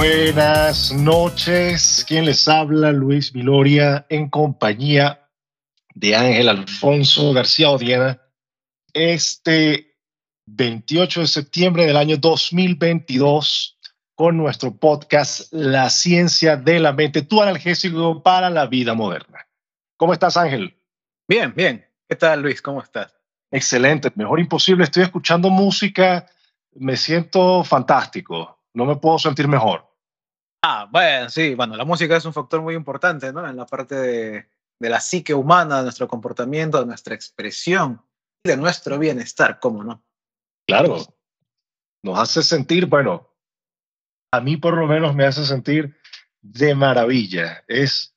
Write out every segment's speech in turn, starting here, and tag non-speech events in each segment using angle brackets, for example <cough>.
Buenas noches. ¿Quién les habla? Luis Viloria en compañía de Ángel Alfonso García Odiena. Este 28 de septiembre del año 2022 con nuestro podcast La ciencia de la mente, tu analgésico para la vida moderna. ¿Cómo estás, Ángel? Bien, bien. ¿Qué tal, Luis? ¿Cómo estás? Excelente, mejor imposible. Estoy escuchando música, me siento fantástico no me puedo sentir mejor. Ah, bueno, sí, bueno, la música es un factor muy importante, ¿no? En la parte de, la psique humana, de nuestro comportamiento, de nuestra expresión, de nuestro bienestar, ¿cómo no? Claro, nos hace sentir, bueno, a mí por lo menos me hace sentir de maravilla. Es,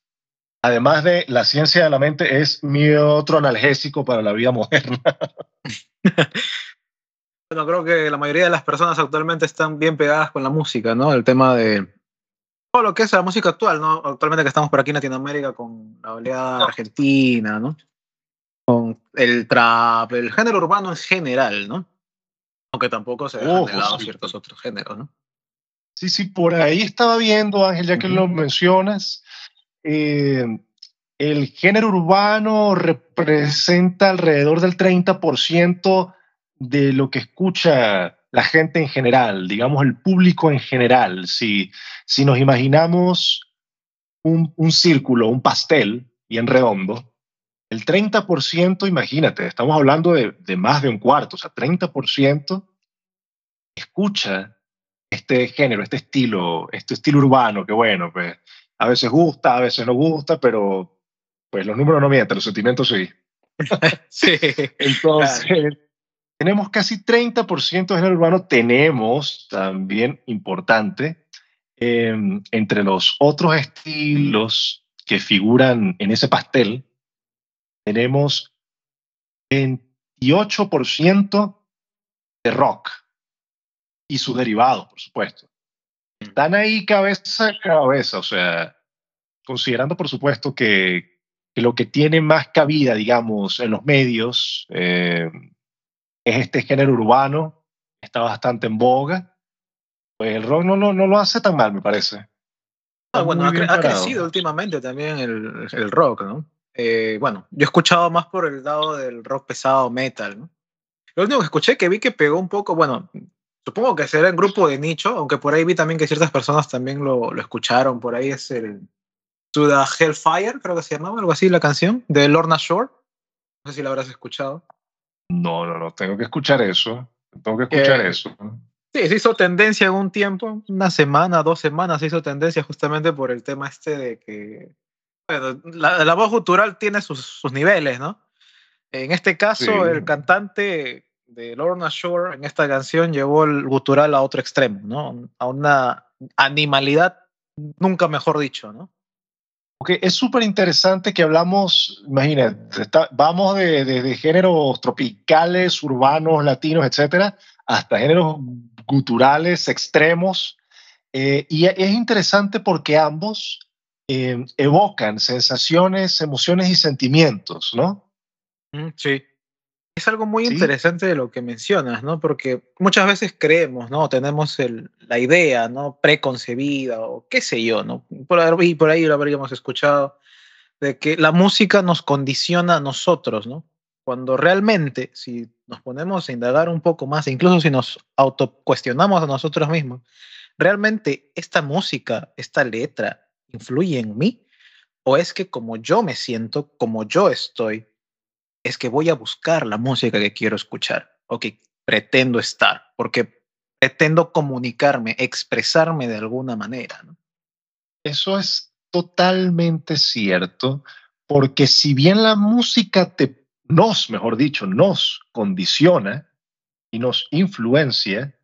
además de la ciencia de la mente, es mi otro analgésico para la vida <laughs> moderna. <laughs> Bueno, creo que la mayoría de las personas actualmente están bien pegadas con la música, ¿no? El tema de todo lo que es la música actual, ¿no? Actualmente que estamos por aquí en Latinoamérica con la oleada argentina, ¿no? Con el trap, el género urbano en general, ¿no? Aunque tampoco se dejan de lado ciertos otros géneros, ¿no? Sí, sí, por ahí estaba viendo, Ángel, ya que lo mencionas, eh, el género urbano representa alrededor del 30% de lo que escucha la gente en general, digamos el público en general. Si, si nos imaginamos un, un círculo, un pastel bien redondo, el 30%, imagínate, estamos hablando de, de, más de un cuarto, o sea, 30% escucha este género, este estilo, este estilo urbano, que bueno, pues a veces gusta, a veces no gusta, pero pues los números no mienten, los sentimientos sí. <laughs> sí. Entonces, tenemos casi 30% de género urbano, tenemos también importante, em, entre los otros estilos que figuran en ese pastel, tenemos 28% de rock y sus derivados, por supuesto. Están ahí cabeza a cabeza, o sea, considerando, por supuesto, que, que lo que tiene más cabida, digamos, en los medios, eh, es este género urbano, está bastante en boga. Pues el rock no, no, no lo hace tan mal, me parece. Ah, bueno, ha, crecido últimamente también el, el rock, ¿no? Eh, bueno, yo he escuchado más por el lado del rock pesado, metal, ¿no? Lo único que escuché que vi que pegó un poco, bueno, supongo que será en grupo de nicho, aunque por ahí vi también que ciertas personas también lo, lo escucharon, por ahí es el To the Hellfire, creo que se llamaba, algo así la canción, de Lorna Shore. No sé si la habrás escuchado. No, no, no, tengo que escuchar eso. Tengo que escuchar eh, eso. Sí, se hizo tendencia en un tiempo, una semana, dos semanas, se hizo tendencia justamente por el tema este de que bueno, la, voz gutural tiene sus, sus, niveles, ¿no? En este caso, el cantante de Lorna Shore en esta canción llevó el gutural a otro extremo, ¿no? A una animalidad, nunca mejor dicho, ¿no? Porque es súper interesante que hablamos, imagínate, vamos de, géneros tropicales, urbanos, latinos, etcétera, hasta géneros guturales extremos. Eh, y es interesante porque ambos eh, evocan sensaciones, emociones y sentimientos, ¿no? Mm, sí. Es algo muy interesante de lo que mencionas, ¿no? Porque muchas veces creemos, ¿no? Tenemos el, la idea, ¿no? Preconcebida o qué sé yo, ¿no? Por ahí, por ahí lo habríamos escuchado, de que la música nos condiciona a nosotros, ¿no? Cuando realmente, si nos ponemos a indagar un poco más, incluso si nos autocuestionamos a nosotros mismos, ¿realmente esta música, esta letra, influye en mí? ¿O es que como yo me siento, como yo estoy, es que voy a buscar la música que quiero escuchar o que pretendo estar, porque pretendo comunicarme, expresarme de alguna manera. Eso es totalmente cierto, porque si bien la música te, nos, mejor dicho, nos condiciona y nos influencia,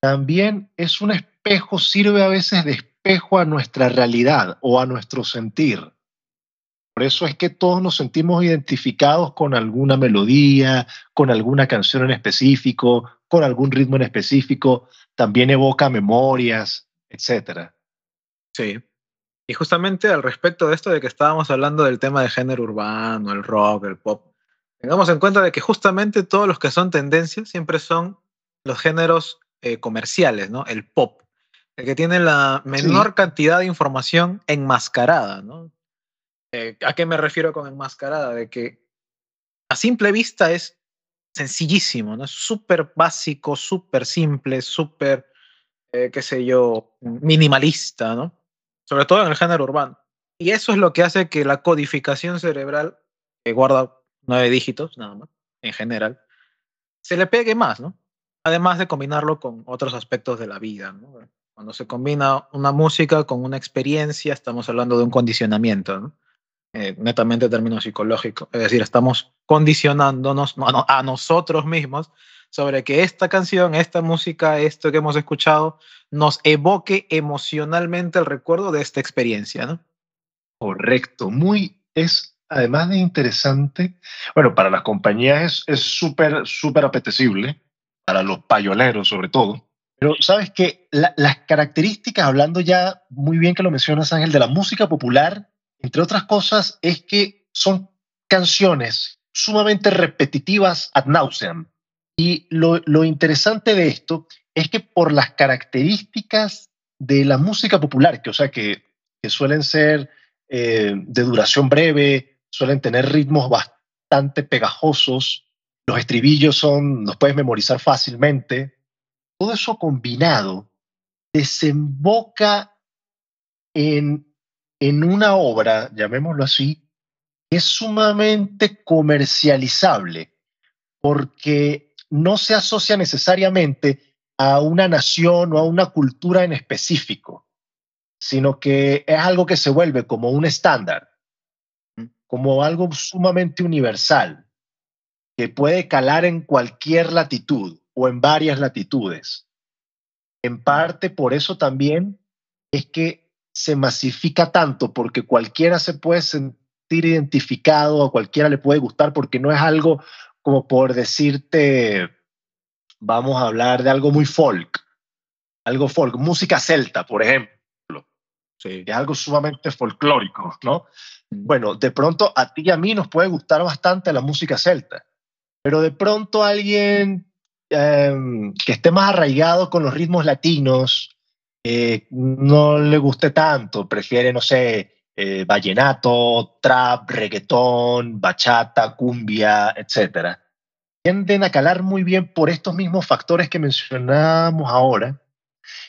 también es un espejo, sirve a veces de espejo a nuestra realidad o a nuestro sentir. Por eso es que todos nos sentimos identificados con alguna melodía, con alguna canción en específico, con algún ritmo en específico, también evoca memorias, etc. Sí. Y justamente al respecto de esto de que estábamos hablando del tema de género urbano, el rock, el pop, tengamos en cuenta de que justamente todos los que son tendencias siempre son los géneros eh, comerciales, ¿no? El pop. el que tiene la menor cantidad de información enmascarada, ¿no? Eh, ¿A qué me refiero con enmascarada? De que a simple vista es sencillísimo, ¿no? Es súper básico, súper simple, súper, eh, qué sé yo, minimalista, ¿no? Sobre todo en el género urbano. Y eso es lo que hace que la codificación cerebral, que guarda nueve dígitos nada más, en general, se le pegue más, ¿no? Además de combinarlo con otros aspectos de la vida, ¿no? Cuando se combina una música con una experiencia, estamos hablando de un condicionamiento, ¿no? Eh, netamente en términos psicológicos. Es decir, estamos condicionándonos a nosotros mismos sobre que esta canción, esta música, esto que hemos escuchado, nos evoque emocionalmente el recuerdo de esta experiencia, ¿no? Correcto, muy, es además de interesante, bueno, para las compañías es súper, súper apetecible, para los payoleros sobre todo, pero sabes que las características, hablando ya muy bien que lo mencionas Ángel, de la música popular, entre otras cosas, es que son canciones sumamente repetitivas ad nauseam. Y lo, interesante de esto es que por las características de la música popular, que o sea que suelen ser eh, de duración breve, suelen tener ritmos bastante pegajosos, los estribillos son, los puedes memorizar fácilmente. Todo eso combinado desemboca en, en una obra, llamémoslo así, es sumamente comercializable, porque no se asocia necesariamente a una nación o a una cultura en específico, sino que es algo que se vuelve como un estándar como algo sumamente universal, que puede calar en cualquier latitud o en varias latitudes. En parte por eso también es que se masifica tanto, porque cualquiera se puede sentir identificado, a cualquiera le puede gustar, porque no es algo como por decirte, vamos a hablar de algo muy folk, algo folk, música celta, por ejemplo. Sí. Es algo sumamente folclórico, ¿no? Bueno, de pronto a ti y a mí nos puede gustar bastante la música celta, pero de pronto alguien em, que esté más arraigado con los ritmos latinos eh, no le guste tanto, prefiere, no sé, eh, vallenato, trap, reggaetón, bachata, cumbia, etc. Tienden a calar muy bien por estos mismos factores que mencionábamos ahora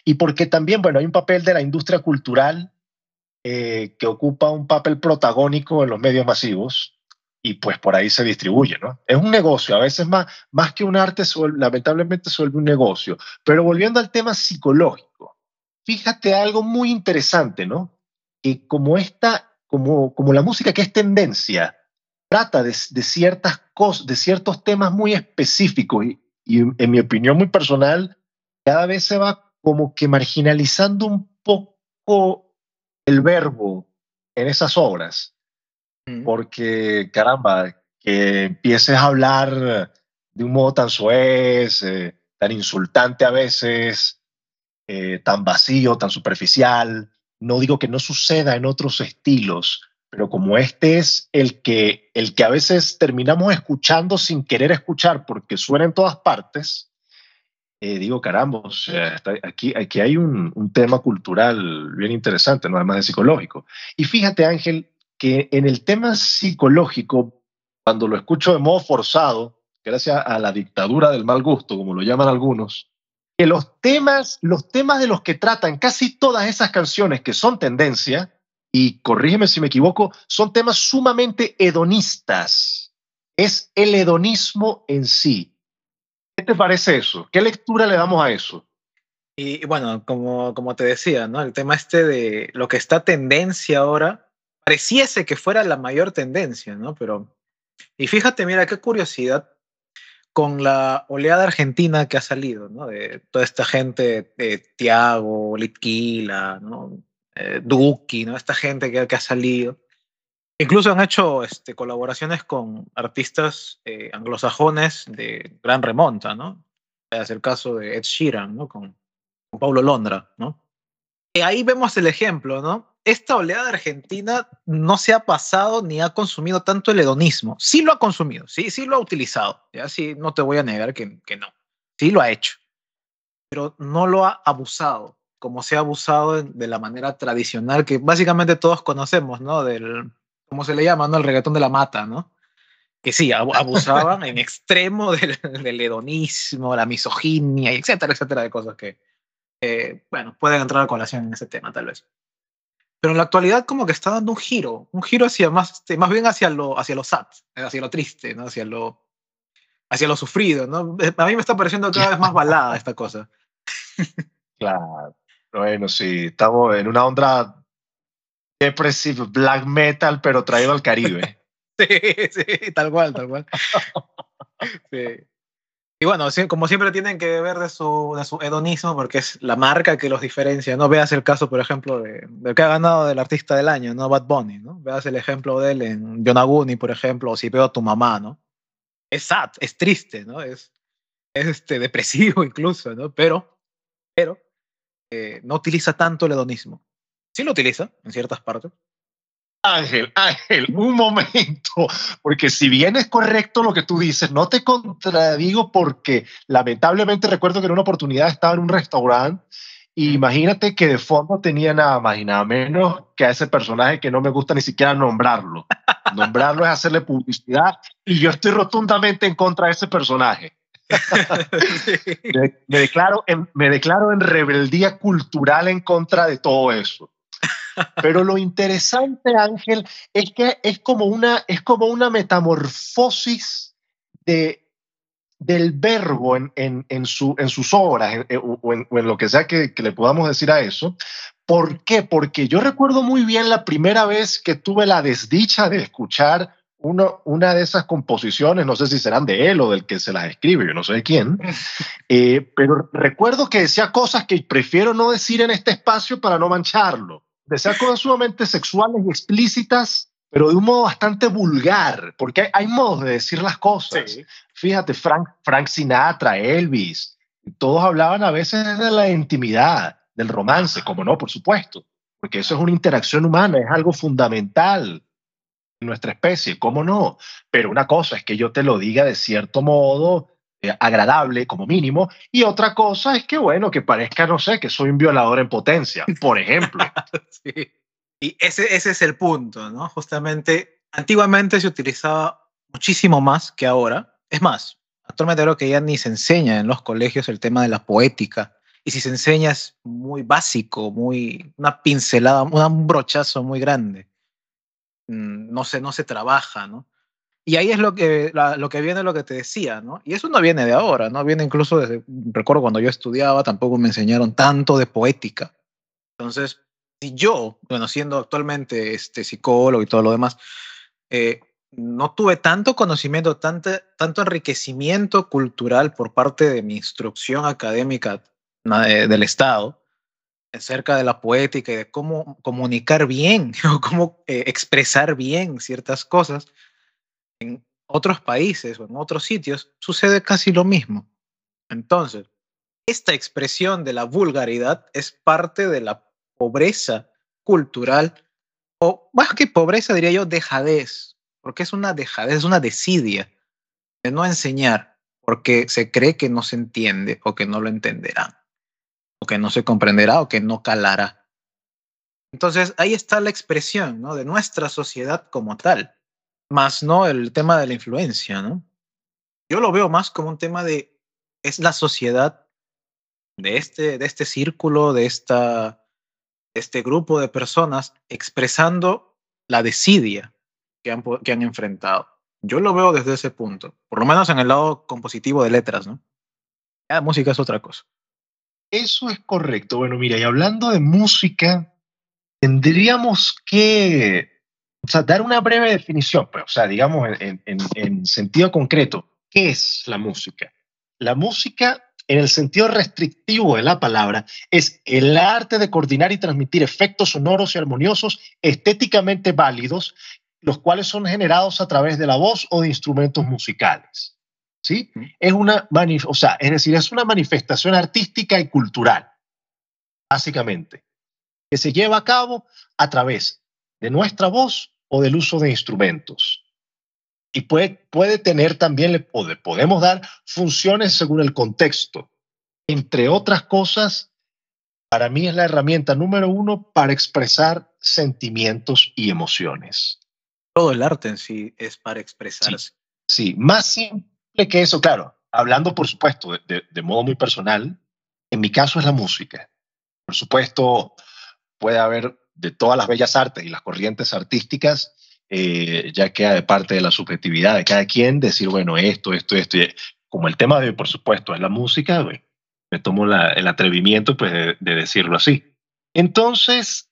y porque también, bueno, hay un papel de la industria cultural eh, que ocupa un papel protagónico en los medios masivos y pues por ahí se distribuye, ¿no? Es un negocio, a veces más, más que un arte, lamentablemente se vuelve un negocio. Pero volviendo al tema psicológico, fíjate algo muy interesante, ¿no? Que como esta, como, como la música que es tendencia, trata de, de ciertas cosas, de ciertos temas muy específicos y, y en mi opinión muy personal, cada vez se va como que marginalizando un poco el verbo en esas obras, porque caramba, que empieces a hablar de un modo tan soez, eh, tan insultante a veces, eh, tan vacío, tan superficial. No digo que no suceda en otros estilos, pero como este es el que, el que a veces terminamos escuchando sin querer escuchar porque suena en todas partes, eh, digo, caramba, aquí, aquí hay un, un, tema cultural bien interesante, no además de psicológico. Y fíjate, Ángel, que en el tema psicológico, cuando lo escucho de modo forzado, gracias a la dictadura del mal gusto, como lo llaman algunos, que los temas, los temas de los que tratan casi todas esas canciones que son tendencia, y corrígeme si me equivoco, son temas sumamente hedonistas. Es el hedonismo en sí ¿Qué te parece eso? ¿Qué lectura le damos a eso? Y bueno, como, como te decía, ¿no? El tema este de lo que está tendencia ahora, pareciese que fuera la mayor tendencia, ¿no? Pero, y fíjate, mira, qué curiosidad con la oleada argentina que ha salido, ¿no? De toda esta gente, de Tiago, Litquila, ¿no? Eh, Duki, ¿no? Esta gente que, que ha salido. Incluso han hecho este, colaboraciones con artistas eh, anglosajones de gran remonta, ¿no? Es el caso de Ed Sheeran, ¿no? Con, con Paulo Londra, ¿no? Y ahí vemos el ejemplo, ¿no? Esta oleada argentina no se ha pasado ni ha consumido tanto el hedonismo. Sí lo ha consumido, sí, sí lo ha utilizado. Ya sí, no te voy a negar que, que no. Sí lo ha hecho. Pero no lo ha abusado. como se ha abusado de la manera tradicional que básicamente todos conocemos, ¿no? Del, ¿cómo se le llama, no? El reggaetón de la mata, ¿no? Que sí, abusaban en <laughs> extremo del, del, hedonismo, la misoginia, etcétera, etcétera, de cosas que, bueno, pueden entrar a colación en ese tema, tal vez. Pero en la actualidad como que está dando un giro, un giro hacia más, este, más bien hacia lo, hacia lo sad, hacia lo triste, ¿no? Hacia lo, hacia lo sufrido, ¿no? A mí me está pareciendo cada vez más balada esta cosa. <laughs> Claro. Bueno, sí, estamos en una onda depressive black metal, pero traído al Caribe. <laughs> sí, sí, tal cual, tal cual. <laughs> Sí. Y bueno, como siempre tienen que ver de su, de su hedonismo porque es la marca que los diferencia. No veas el caso, por ejemplo, de, del que ha ganado del artista del año, ¿no? Bad Bunny, ¿no? Veas el ejemplo de él en Yonaguni, por ejemplo, o si veo a tu mamá, ¿no? Es sad, es triste, ¿no? Es, es este, <laughs> depresivo incluso, ¿no? Pero, pero eh, no utiliza tanto el hedonismo. Sí lo utiliza en ciertas partes, Ángel, Ángel, un momento, porque si bien es correcto lo que tú dices, no te contradigo porque lamentablemente recuerdo que en una oportunidad estaba en un restaurante y imagínate que de fondo tenía nada más y nada menos que a ese personaje que no me gusta ni siquiera nombrarlo. <laughs> Nombrarlo es hacerle publicidad y yo estoy rotundamente en contra de ese personaje. <laughs> me, declaro me declaro en rebeldía cultural en contra de todo eso. Pero lo interesante, Ángel, es que es como una, es como una metamorfosis de, del verbo en, en, en, su, en sus obras o, en, lo que sea que, que, le podamos decir a eso. ¿Por qué? Porque yo recuerdo muy bien la primera vez que tuve la desdicha de escuchar uno, una de esas composiciones, no sé si serán de él o del que se las escribe, yo no sé de quién, <laughs> eh, pero recuerdo que decía cosas que prefiero no decir en este espacio para no mancharlo de cosas sumamente sexuales y explícitas, pero de un modo bastante vulgar, porque hay, modos de decir las cosas. Fíjate, Frank, Frank Sinatra, Elvis, todos hablaban a veces de la intimidad, del romance, como no, por supuesto, porque eso es una interacción humana, es algo fundamental en nuestra especie, ¿cómo no? Pero una cosa es que yo te lo diga de cierto modo, eh, agradable como mínimo, y otra cosa es que, bueno, que parezca, no sé, que soy un violador en potencia, por ejemplo. <laughs> Y ese, ese es el punto, ¿no? Justamente, antiguamente se utilizaba muchísimo más que ahora. Es más, actualmente creo que ya ni se enseña en los colegios el tema de la poética. Y si se enseña es muy básico, muy una pincelada, un brochazo muy grande. Mm, no se, no se trabaja, ¿no? Y ahí es lo que, lo que viene, lo que te decía, ¿no? Y eso no viene de ahora, ¿no? Viene incluso desde, recuerdo cuando yo estudiaba, tampoco me enseñaron tanto de poética. Entonces, si yo, bueno, siendo actualmente este psicólogo y todo lo demás, eh, no tuve tanto conocimiento, tanto, tanto enriquecimiento cultural por parte de mi instrucción académica del Estado acerca de la poética y de cómo comunicar bien <laughs> o cómo eh, expresar bien ciertas cosas, en otros países o en otros sitios sucede casi lo mismo. Entonces, esta expresión de la vulgaridad es parte de la pobreza cultural, o más que pobreza diría yo, dejadez, porque es una dejadez, es una desidia de no enseñar porque se cree que no se entiende o que no lo entenderán, o que no se comprenderá o que no calará. Entonces ahí está la expresión ¿no? de nuestra sociedad como tal más no el tema de la influencia, ¿no? Yo lo veo más como un tema de, es la sociedad de este, de este círculo, de esta, este grupo de personas expresando la desidia que han, que han enfrentado. Yo lo veo desde ese punto, por lo menos en el lado compositivo de letras, ¿no? La música es otra cosa. Eso es correcto. Bueno, mira, y hablando de música, tendríamos que o sea, dar una breve definición, pues, o sea, digamos en, en, en sentido concreto, ¿qué es la música? La música en el sentido restrictivo de la palabra, es el arte de coordinar y transmitir efectos sonoros y armoniosos estéticamente válidos, los cuales son generados a través de la voz o de instrumentos musicales. ¿Sí? Es una, o sea, es decir, es una manifestación artística y cultural, básicamente, que se lleva a cabo a través de nuestra voz o del uso de instrumentos. Y puede, puede tener también, o podemos dar funciones según el contexto. Entre otras cosas, para mí es la herramienta número uno para expresar sentimientos y emociones. Todo el arte en sí es para expresarse. Sí, más simple que eso, claro, hablando por supuesto de, modo muy personal, en mi caso es la música. Por supuesto, puede haber de todas las bellas artes y las corrientes artísticas, eh, ya queda de parte de la subjetividad de cada quien decir, bueno, esto, esto, esto. Como el tema de por supuesto, es la música, me tomo el atrevimiento pues, de, decirlo así. Entonces,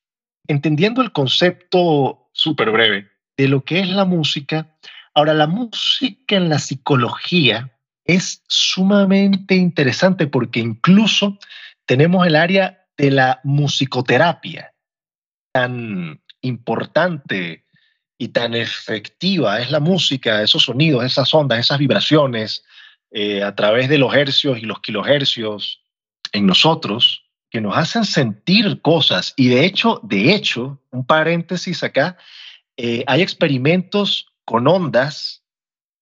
entendiendo el concepto súper breve de lo que es la música, ahora la música en la psicología es sumamente interesante porque incluso tenemos el área de la musicoterapia, tan importante y tan efectiva es la música, esos sonidos, esas ondas, esas vibraciones, eh, a través de los hercios y los kilohercios en nosotros, que nos hacen sentir cosas. Y de hecho, de hecho, un paréntesis acá, eh, hay experimentos con ondas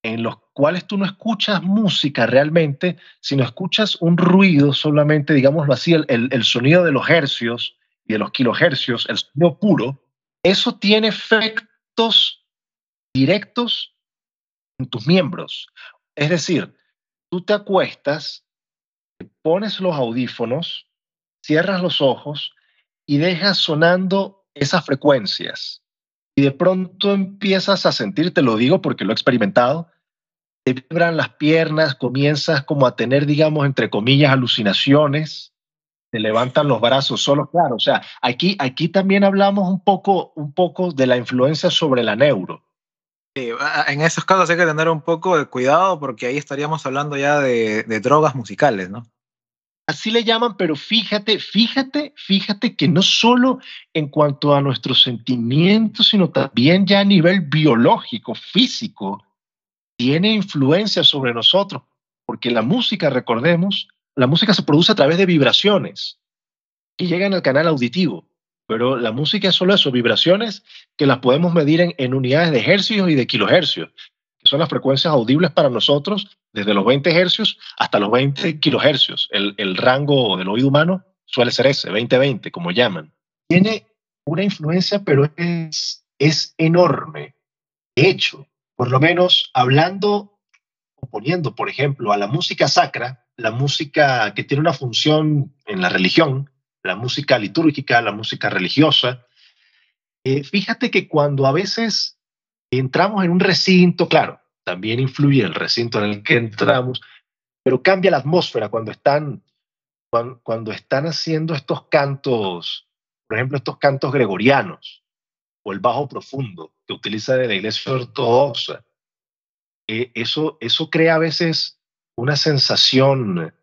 en los cuales tú no escuchas música realmente, sino escuchas un ruido solamente, digámoslo así, el, el sonido de los hercios y de los kilohercios, el sonido puro, eso tiene efectos directos en tus miembros. Es decir, tú te acuestas, te pones los audífonos, cierras los ojos y dejas sonando esas frecuencias. Y de pronto empiezas a sentir, te lo digo porque lo he experimentado, te vibran las piernas, comienzas como a tener, digamos, entre comillas, alucinaciones, te levantan los brazos solo, claro, o sea, aquí, aquí también hablamos un poco, un poco de la influencia sobre la neuro. Sí, en esos casos hay que tener un poco de cuidado porque ahí estaríamos hablando ya de, de drogas musicales, ¿no? Así le llaman, pero fíjate, fíjate, fíjate que no solo en cuanto a nuestros sentimientos, sino también ya a nivel biológico, físico, tiene influencia sobre nosotros, porque la música, recordemos, la música se produce a través de vibraciones que llegan al canal auditivo. Pero la música es solo eso, vibraciones que las podemos medir en, unidades de hercios y de kilohercios, que son las frecuencias audibles para nosotros desde los 20 hercios hasta los 20 kilohercios. El, el rango del oído humano suele ser ese, 20-20, como llaman. Tiene una influencia, pero es, es enorme. De hecho, por lo menos hablando o poniendo, por ejemplo, a la música sacra, la música que tiene una función en la religión, la música litúrgica, la música religiosa. Eh, fíjate que cuando a veces entramos en un recinto, claro, también influye el recinto en el que entramos, pero cambia la atmósfera cuando están, cuando, están haciendo estos cantos, por ejemplo, estos cantos gregorianos o el bajo profundo que utiliza de la iglesia ortodoxa. Eh, eso, eso crea a veces una sensación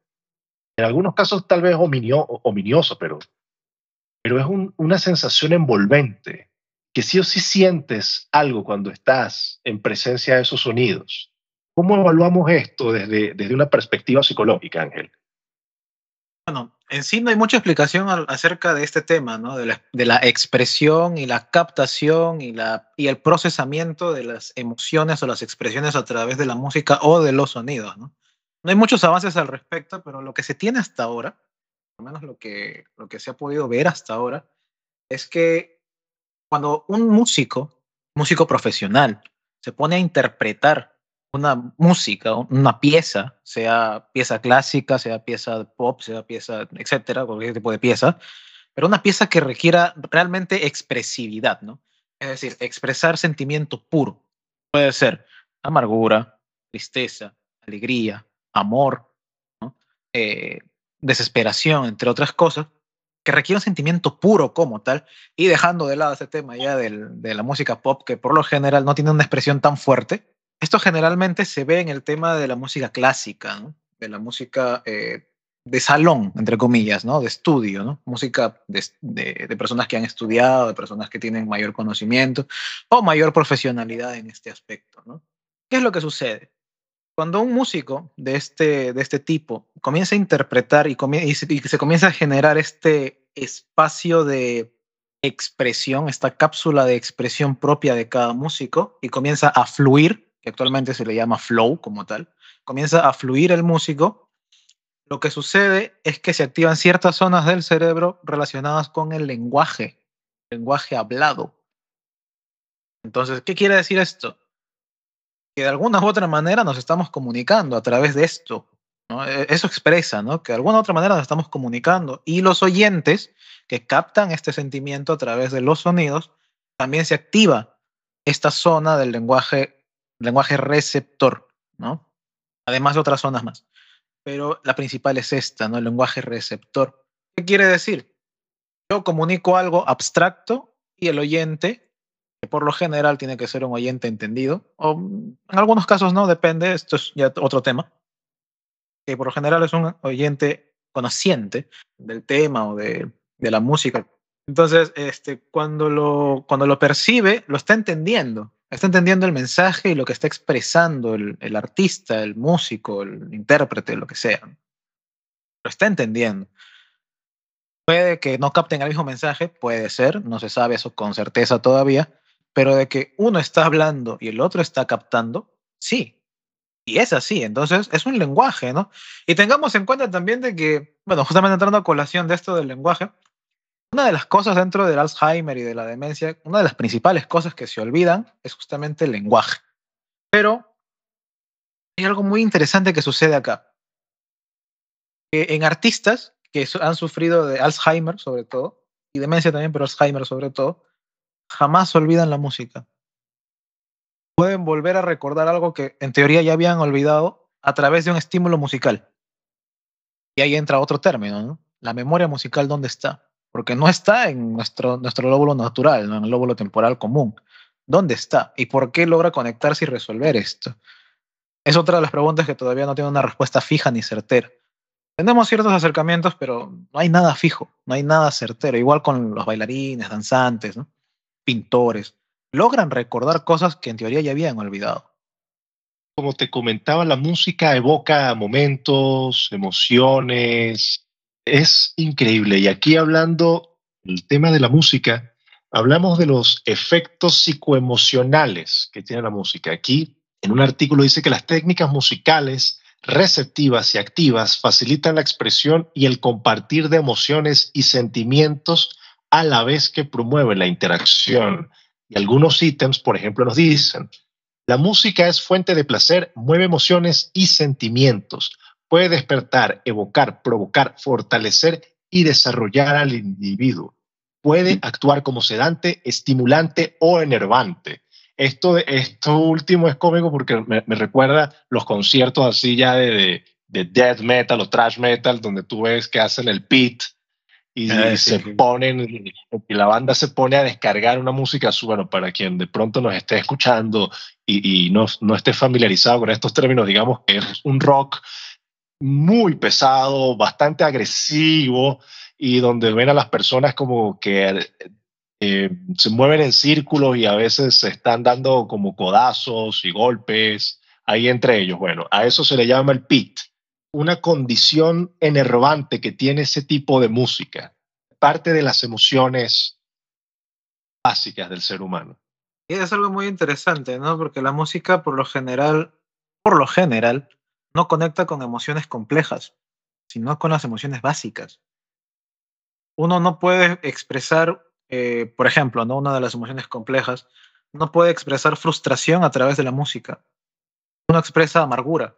en algunos casos tal vez ominioso, pero, pero es una sensación envolvente, que sí o sí sientes algo cuando estás en presencia de esos sonidos. ¿Cómo evaluamos esto desde, desde una perspectiva psicológica, Ángel? Bueno, en sí no hay mucha explicación acerca de este tema, ¿no? De la, de la, expresión y la captación y, la, y el procesamiento de las emociones o las expresiones a través de la música o de los sonidos, ¿no? No hay muchos avances al respecto, pero lo que se tiene hasta ahora, al menos lo que, lo que se ha podido ver hasta ahora, es que cuando un músico, músico profesional, se pone a interpretar una música, una pieza, sea pieza clásica, sea pieza pop, sea pieza, etcétera, cualquier tipo de pieza, pero una pieza que requiera realmente expresividad, ¿no? Es decir, expresar sentimiento puro. Puede ser amargura, tristeza, alegría, amor, eh, desesperación, entre otras cosas, que requiere un sentimiento puro como tal, y dejando de lado ese tema ya de la música pop, que por lo general no tiene una expresión tan fuerte, esto generalmente se ve en el tema de la música clásica, de la música eh, de salón, entre comillas, ¿no? de estudio, ¿no? música de, personas que han estudiado, de personas que tienen mayor conocimiento o mayor profesionalidad en este aspecto. ¿Qué es lo que sucede? Cuando un músico de este, de este tipo comienza a interpretar y, se, comienza a generar este espacio de expresión, esta cápsula de expresión propia de cada músico y comienza a fluir, que actualmente se le llama flow como tal, comienza a fluir el músico, lo que sucede es que se activan ciertas zonas del cerebro relacionadas con el lenguaje, lenguaje hablado. Entonces, ¿qué quiere decir esto? Que de alguna u otra manera nos estamos comunicando a través de esto. E, eso expresa ¿no? que de alguna u otra manera nos estamos comunicando. Y los oyentes que captan este sentimiento a través de los sonidos, también se activa esta zona del lenguaje, lenguaje receptor, ¿no? Además de otras zonas más. Pero la principal es esta, ¿no? El lenguaje receptor. ¿Qué quiere decir? Yo comunico algo abstracto y el oyente que por lo general tiene que ser un oyente entendido, o en algunos casos no, depende, esto es ya otro tema, que por lo general es un oyente conociente del tema o de, de la música. Entonces, este, cuando, lo, cuando lo percibe, lo está entendiendo, está entendiendo el mensaje y lo que está expresando el, el artista, el músico, el intérprete, lo que sea. Lo está entendiendo. Puede que no capten el mismo mensaje, puede ser, no se sabe eso con certeza todavía, pero de que uno está hablando y el otro está captando, sí. Y es así, entonces es un lenguaje, ¿no? Y tengamos en cuenta también de que, bueno, justamente entrando a colación de esto del lenguaje, una de las cosas dentro del Alzheimer y de la demencia, una de las principales cosas que se olvidan es justamente el lenguaje. Pero hay algo muy interesante que sucede acá. en artistas que han sufrido de Alzheimer sobre todo, y demencia también, pero Alzheimer sobre todo, jamás olvidan la música. Pueden volver a recordar algo que en teoría ya habían olvidado a través de un estímulo musical. Y ahí entra otro término, ¿no? La memoria musical, ¿dónde está? Porque no está en nuestro, nuestro lóbulo natural, en el lóbulo temporal común. ¿Dónde está? ¿Y por qué logra conectarse y resolver esto? Es otra de las preguntas que todavía no tiene una respuesta fija ni certera. Tenemos ciertos acercamientos, pero no hay nada fijo, no hay nada certero. Igual con los bailarines, danzantes, ¿no? Pintores, logran recordar cosas que en teoría ya habían olvidado. Como te comentaba, la música evoca momentos, emociones, es increíble. Y aquí hablando del tema de la música, hablamos de los efectos psicoemocionales que tiene la música. Aquí, en un artículo dice que las técnicas musicales receptivas y activas facilitan la expresión y el compartir de emociones y sentimientos a la vez que promueve la interacción. Y algunos ítems, por ejemplo, nos dicen, la música es fuente de placer, mueve emociones y sentimientos, puede despertar, evocar, provocar, fortalecer y desarrollar al individuo. Puede actuar como sedante, estimulante o enervante. Esto, esto último es cómico porque me, recuerda los conciertos así ya de, de, death metal o trash metal, donde tú ves que hacen el pit y, ah, se ponen, y la banda se pone a descargar una música, bueno, para quien de pronto nos esté escuchando y, y no, no, esté familiarizado con estos términos, digamos que es un rock muy pesado, bastante agresivo y donde ven a las personas como que eh, se mueven en círculos y a veces se están dando como codazos y golpes ahí entre ellos. Bueno, a eso se le llama el pit una condición enervante que tiene ese tipo de música, parte de las emociones básicas del ser humano. Y es algo muy interesante, ¿no? Porque la música por lo general, por lo general, no conecta con emociones complejas, sino con las emociones básicas. Uno no puede expresar, eh, por ejemplo, ¿no? una de las emociones complejas, no puede expresar frustración a través de la música. Uno expresa amargura,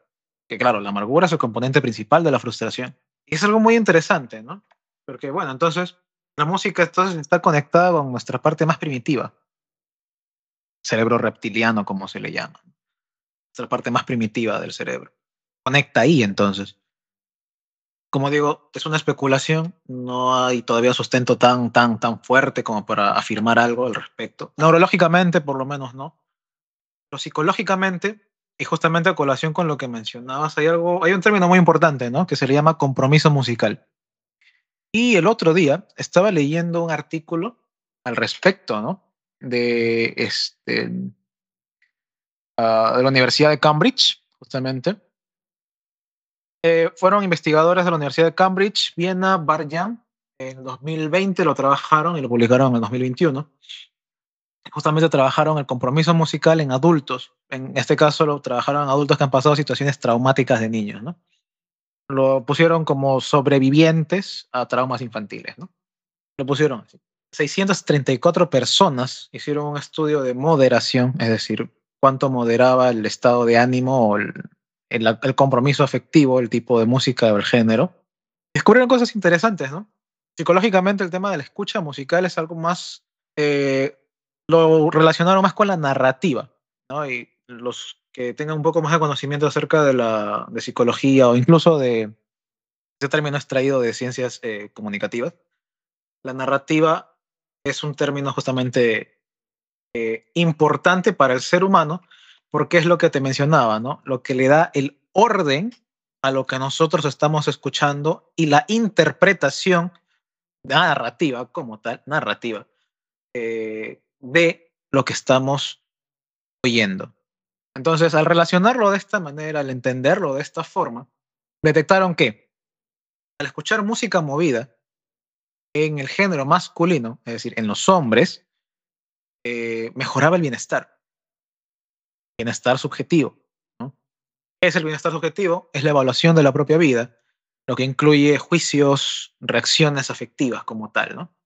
que claro, la amargura es el componente principal de la frustración. Y es algo muy interesante, ¿no? Porque bueno, entonces la música entonces está conectada con nuestra parte más primitiva, cerebro reptiliano como se le llama, nuestra parte más primitiva del cerebro. Conecta ahí entonces. Como digo, es una especulación, no hay todavía sustento tan, tan, tan fuerte como para afirmar algo al respecto. Neurológicamente, por lo menos, no. Pero psicológicamente, y justamente a colación con lo que mencionabas, hay algo, hay un término muy importante, ¿no? Que se le llama compromiso musical. Y el otro día estaba leyendo un artículo al respecto, ¿no? De, este, ah, de la Universidad de Cambridge, justamente. Eh, fueron investigadores de la Universidad de Cambridge, Viena, Barjan. En 2020 lo trabajaron y lo publicaron en el 2021 justamente trabajaron el compromiso musical en adultos. En este caso lo trabajaron adultos que han pasado situaciones traumáticas de niños, ¿no? lo pusieron como sobrevivientes a traumas infantiles, ¿no? Lo pusieron así. 634 personas hicieron un estudio de moderación, es decir, cuánto moderaba el estado de ánimo o el, el, compromiso afectivo, el tipo de música o el género. Descubrieron cosas interesantes, ¿no? Psicológicamente el tema de la escucha musical es algo más, eh, lo relacionaron más con la narrativa, ¿no? Y los que tengan un poco más de conocimiento acerca de la de psicología o incluso de ese término extraído de ciencias eh, comunicativas, la narrativa es un término justamente eh, importante para el ser humano porque es lo que te mencionaba, ¿no? Lo que le da el orden a lo que nosotros estamos escuchando y la interpretación narrativa como tal, narrativa, eh, de lo que estamos oyendo. Entonces, al relacionarlo de esta manera, al entenderlo de esta forma, detectaron que al escuchar música movida en el género masculino, es decir, en los hombres, eh, mejoraba el bienestar. Bienestar subjetivo. ¿Qué es el bienestar subjetivo? Es la evaluación de la propia vida, lo que incluye juicios, reacciones afectivas como tal. ¿no?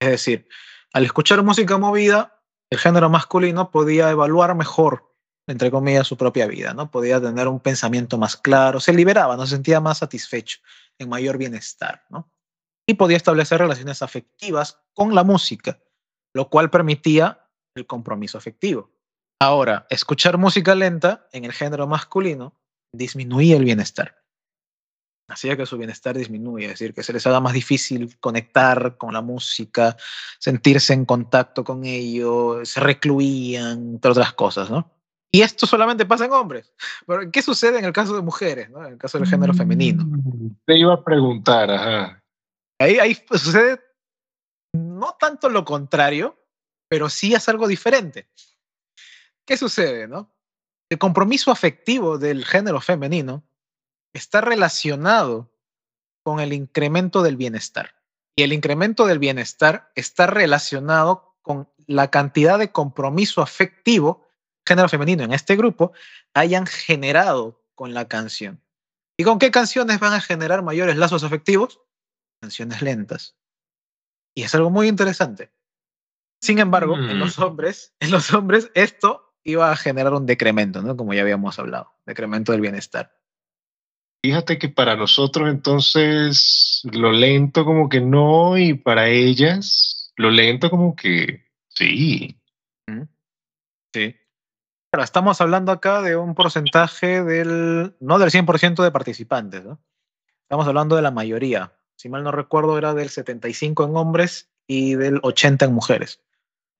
Es decir, al escuchar música movida, el género masculino podía evaluar mejor entre comillas, su propia vida, ¿no? Podía tener un pensamiento más claro, se liberaba, no se sentía más satisfecho, en mayor bienestar, ¿no? Y podía establecer relaciones afectivas con la música, lo cual permitía el compromiso afectivo. Ahora, escuchar música lenta en el género masculino disminuía el bienestar. Hacía que su bienestar disminuya, es decir, que se les haga más difícil conectar con la música, sentirse en contacto con ello, se recluían, entre otras cosas, ¿no? Y esto solamente pasa en hombres. Pero ¿qué sucede en el caso de mujeres, ¿no? en el caso del género femenino? Mm, te iba a preguntar, ajá. Ahí, ahí sucede no tanto lo contrario, pero sí es algo diferente. ¿Qué sucede, no? El compromiso afectivo del género femenino está relacionado con el incremento del bienestar. Y el incremento del bienestar está relacionado con la cantidad de compromiso afectivo género femenino en este grupo hayan generado con la canción. ¿Y con qué canciones van a generar mayores lazos afectivos? Canciones lentas. Y es algo muy interesante. Sin embargo, en los mm. hombres, en los hombres esto iba a generar un decremento, ¿no? Como ya habíamos hablado, decremento del bienestar. Fíjate que para nosotros entonces lo lento como que no y para ellas lo lento como que sí. Sí estamos hablando acá de un porcentaje del, no del 100% de participantes, ¿no? Estamos hablando de la mayoría. Si mal no recuerdo, era del 75 en hombres y del 80 en mujeres.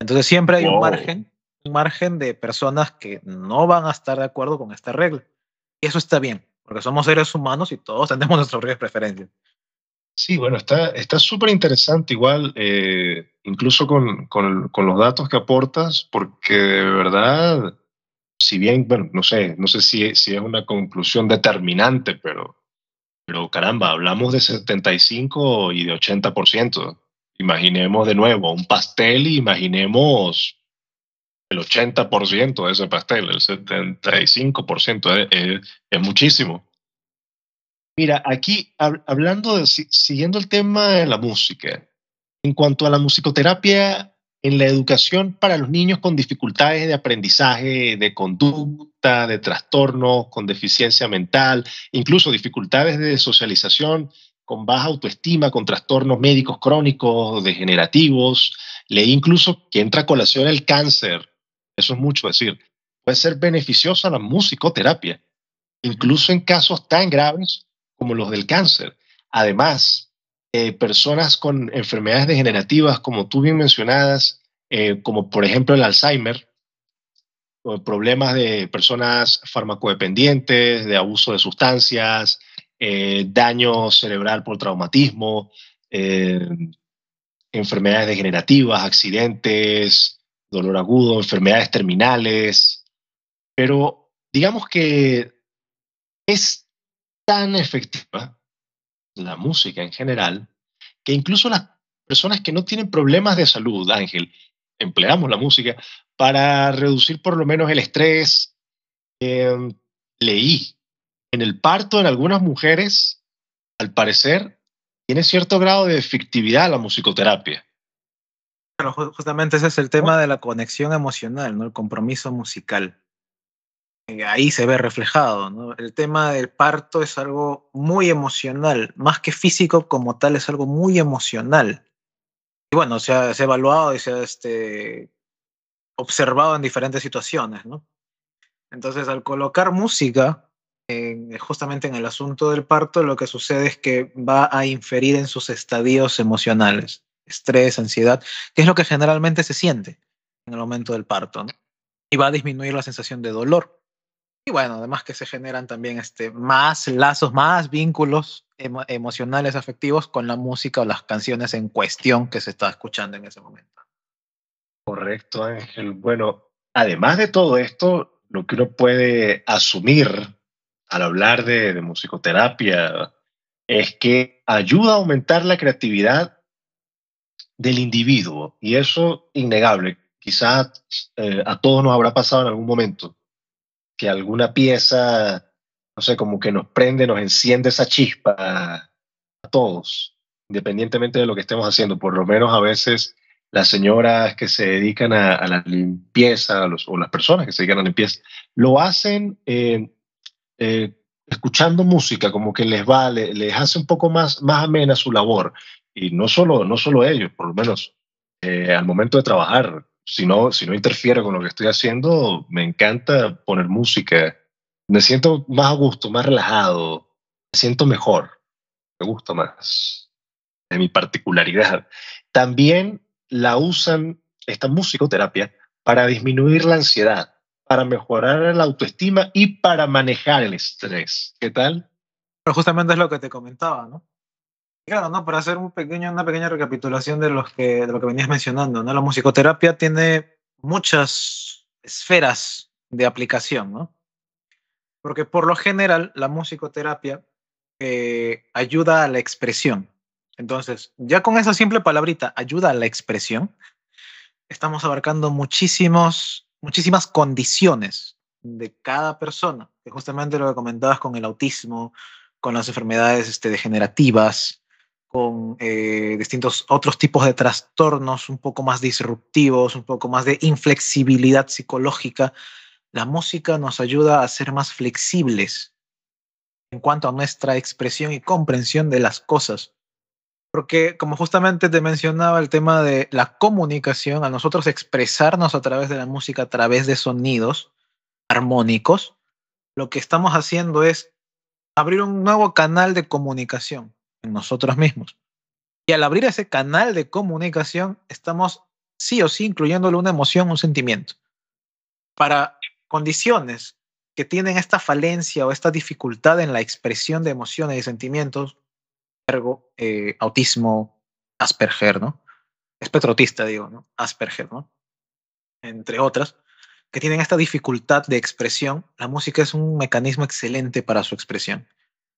Entonces siempre hay un margen, un margen de personas que no van a estar de acuerdo con esta regla. Y eso está bien, porque somos seres humanos y todos tenemos <laughs> nuestras propias preferencias. Sí, bueno, está súper interesante igual, eh, incluso con, con, con, los datos que aportas, porque de verdad si bien, bueno, no sé, no sé si, si es una conclusión determinante, pero, pero caramba, hablamos de 75 y de 80%. Imaginemos de nuevo un pastel y imaginemos el 80% de ese pastel, el 75%, es, es, muchísimo. Mira, aquí hablando de, siguiendo el tema de la música, en cuanto a la musicoterapia, en la educación para los niños con dificultades de aprendizaje, de conducta, de trastornos, con deficiencia mental, incluso dificultades de socialización, con baja autoestima, con trastornos médicos crónicos, degenerativos. Leí incluso que entra a colación el cáncer. Eso es mucho decir. Puede ser beneficiosa la musicoterapia, incluso en casos tan graves como los del cáncer. Además, eh, personas con enfermedades degenerativas, como tú bien mencionadas, eh, como por ejemplo el Alzheimer, o problemas de personas farmacodependientes, de abuso de sustancias, eh, daño cerebral por traumatismo, enfermedades degenerativas, accidentes, dolor agudo, enfermedades terminales. Pero digamos que es tan efectiva la música en general, que incluso las personas que no tienen problemas de salud, Ángel, empleamos la música para reducir por lo menos el estrés. Em, leí en el parto en algunas mujeres al parecer, tiene cierto grado de efectividad la musicoterapia. Pero justamente ese es el tema de la conexión emocional, ¿no? El compromiso musical. Eh, ahí se ve reflejado, ¿no? El tema del parto es algo muy emocional, más que físico como tal, es algo muy emocional. Y bueno, se ha, evaluado y se ha este, observado en diferentes situaciones, ¿no? Entonces, al colocar música justamente en el asunto del parto, lo que sucede es que va a inferir en sus estadios emocionales, estrés, ansiedad, que es lo que generalmente se siente en el momento del parto. Y va a disminuir la sensación de dolor. Y bueno, además que se generan también este, más lazos, más vínculos emocionales, afectivos con la música o las canciones en cuestión que se está escuchando en ese momento. Correcto, Ángel. Bueno, además de todo esto, lo que uno puede asumir al hablar de, musicoterapia es que ayuda a aumentar la creatividad del individuo y eso innegable. Quizás eh, a todos nos habrá pasado en algún momento que alguna pieza, no sé, como que nos prende, nos enciende esa chispa a, todos, independientemente de lo que estemos haciendo. Por lo menos a veces las señoras que se dedican a, la limpieza o las personas que se dedican a la limpieza lo hacen eh, eh, escuchando música, como que les va, les, hace un poco más, más amena su labor. Y no solo, no solo ellos, por lo menos eh, al momento de trabajar, si no, si no interfiere con lo que estoy haciendo, me encanta poner música. Me siento más a gusto, más relajado, me siento mejor, me gusta más, de mi particularidad. También la usan, esta musicoterapia, para disminuir la ansiedad para mejorar la autoestima y para manejar el estrés. ¿Qué tal? Pero justamente es lo que te comentaba, ¿no? Claro, ¿no? Para hacer una pequeña recapitulación de, lo que venías mencionando, ¿no? La musicoterapia tiene muchas esferas de aplicación, ¿no? Porque por lo general la musicoterapia eh, ayuda a la expresión. Entonces, ya con esa simple palabrita, ayuda a la expresión, estamos abarcando muchísimos muchísimas condiciones de cada persona, justamente lo que comentabas con el autismo, con las enfermedades este, degenerativas, con eh, distintos otros tipos de trastornos un poco más disruptivos, un poco más de inflexibilidad psicológica, la música nos ayuda a ser más flexibles en cuanto a nuestra expresión y comprensión de las cosas. Porque como justamente te mencionaba el tema de la comunicación, a nosotros expresarnos a través de la música, a través de sonidos armónicos, lo que estamos haciendo es abrir un nuevo canal de comunicación en nosotros mismos. Y al abrir ese canal de comunicación, estamos sí o sí incluyéndole una emoción, un sentimiento. Para condiciones que tienen esta falencia o esta dificultad en la expresión de emociones y sentimientos, eh, autismo, Asperger, ¿no? Espectro autista, digo, ¿no? Asperger, ¿no? Entre otras, que tienen esta dificultad de expresión, la música es un mecanismo excelente para su expresión,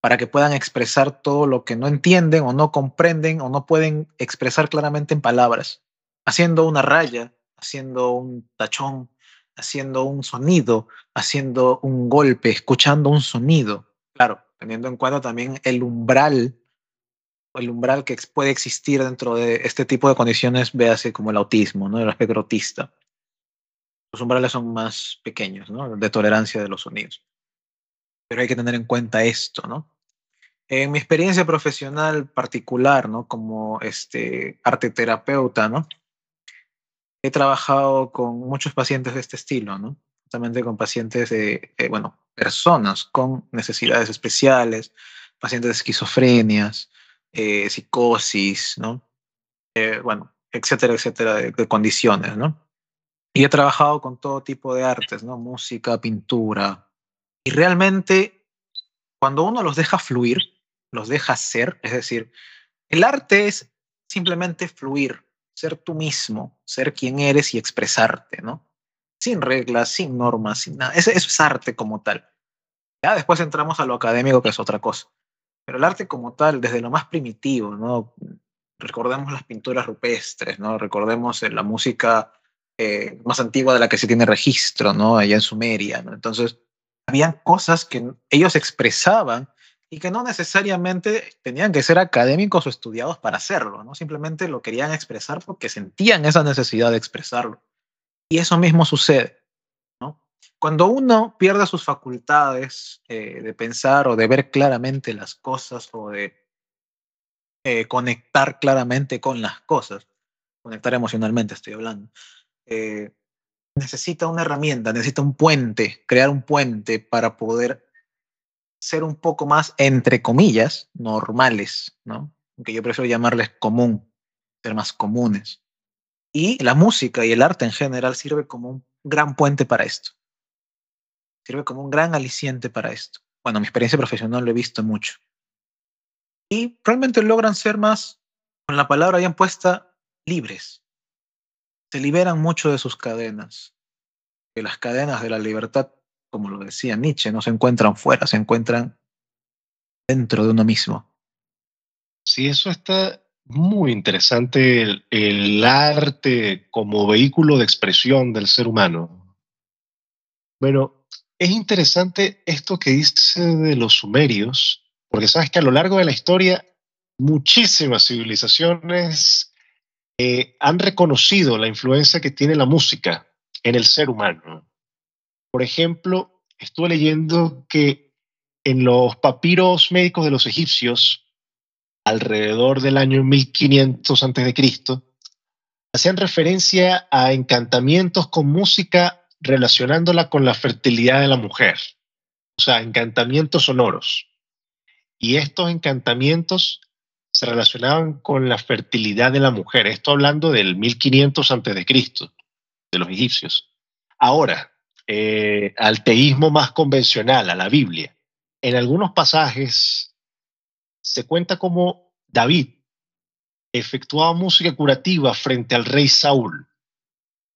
para que puedan expresar todo lo que no entienden o no comprenden o no pueden expresar claramente en palabras, haciendo una raya, haciendo un tachón, haciendo un sonido, haciendo un golpe, escuchando un sonido. Claro, teniendo en cuenta también el umbral el umbral que puede existir dentro de este tipo de condiciones, véase como el autismo, ¿no? el espectro autista. Los umbrales son más pequeños, ¿no? de tolerancia de los sonidos. Pero hay que tener en cuenta esto, ¿no? En mi experiencia profesional particular, ¿no? Como este arte terapeuta, ¿no? He trabajado con muchos pacientes de este estilo, ¿no? Justamente con pacientes de, eh, bueno, personas con necesidades especiales, pacientes de esquizofrenias, eh, psicosis, ¿no? Eh, bueno, etcétera, etcétera, de, condiciones, ¿no? Y he trabajado con todo tipo de artes, ¿no? Música, pintura. Y realmente, cuando uno los deja fluir, los deja ser, es decir, el arte es simplemente fluir, ser tú mismo, ser quien eres y expresarte, ¿no? Sin reglas, sin normas, sin nada. Eso, es arte como tal. Ya después entramos a lo académico, que es otra cosa. Pero el arte como tal, desde lo más primitivo, ¿no? Recordemos las pinturas rupestres, ¿no? Recordemos eh, la música eh, más antigua de la que se tiene registro, ¿no? Allá en Sumeria, ¿no? Entonces, habían cosas que ellos expresaban y que no necesariamente tenían que ser académicos o estudiados para hacerlo, ¿no? Simplemente lo querían expresar porque sentían esa necesidad de expresarlo. Y eso mismo sucede, ¿no? Cuando uno pierde sus facultades eh, de pensar o de ver claramente las cosas o de eh, conectar claramente con las cosas, conectar emocionalmente estoy hablando, eh, necesita una herramienta, necesita un puente, crear un puente para poder ser un poco más, entre comillas, normales, ¿no? Aunque yo prefiero llamarles común, ser más comunes. Y la música y el arte en general sirve como un gran puente para esto. Sirve como un gran aliciente para esto. Bueno, mi experiencia profesional lo he visto mucho. Y realmente logran ser más, con la palabra bien puesta, libres. Se liberan mucho de sus cadenas. De las cadenas de la libertad como lo decía Nietzsche, no se encuentran fuera, se encuentran dentro de uno mismo. Sí, eso está muy interesante, el, arte como vehículo de expresión del ser humano. Bueno, es interesante esto que dice de los sumerios, porque sabes que a lo largo de la historia muchísimas civilizaciones eh, han reconocido la influencia que tiene la música en el ser humano. Por ejemplo, estuve leyendo que en los papiros médicos de los egipcios, alrededor del año 1500 a.C., hacían referencia a encantamientos con música relacionándola con la fertilidad de la mujer, o sea, encantamientos sonoros. Y estos encantamientos se relacionaban con la fertilidad de la mujer. Esto hablando del 1500 a.C., de los egipcios. Ahora, eh, al teísmo más convencional, a la Biblia. En algunos pasajes se cuenta como David efectuaba música curativa frente al rey Saúl.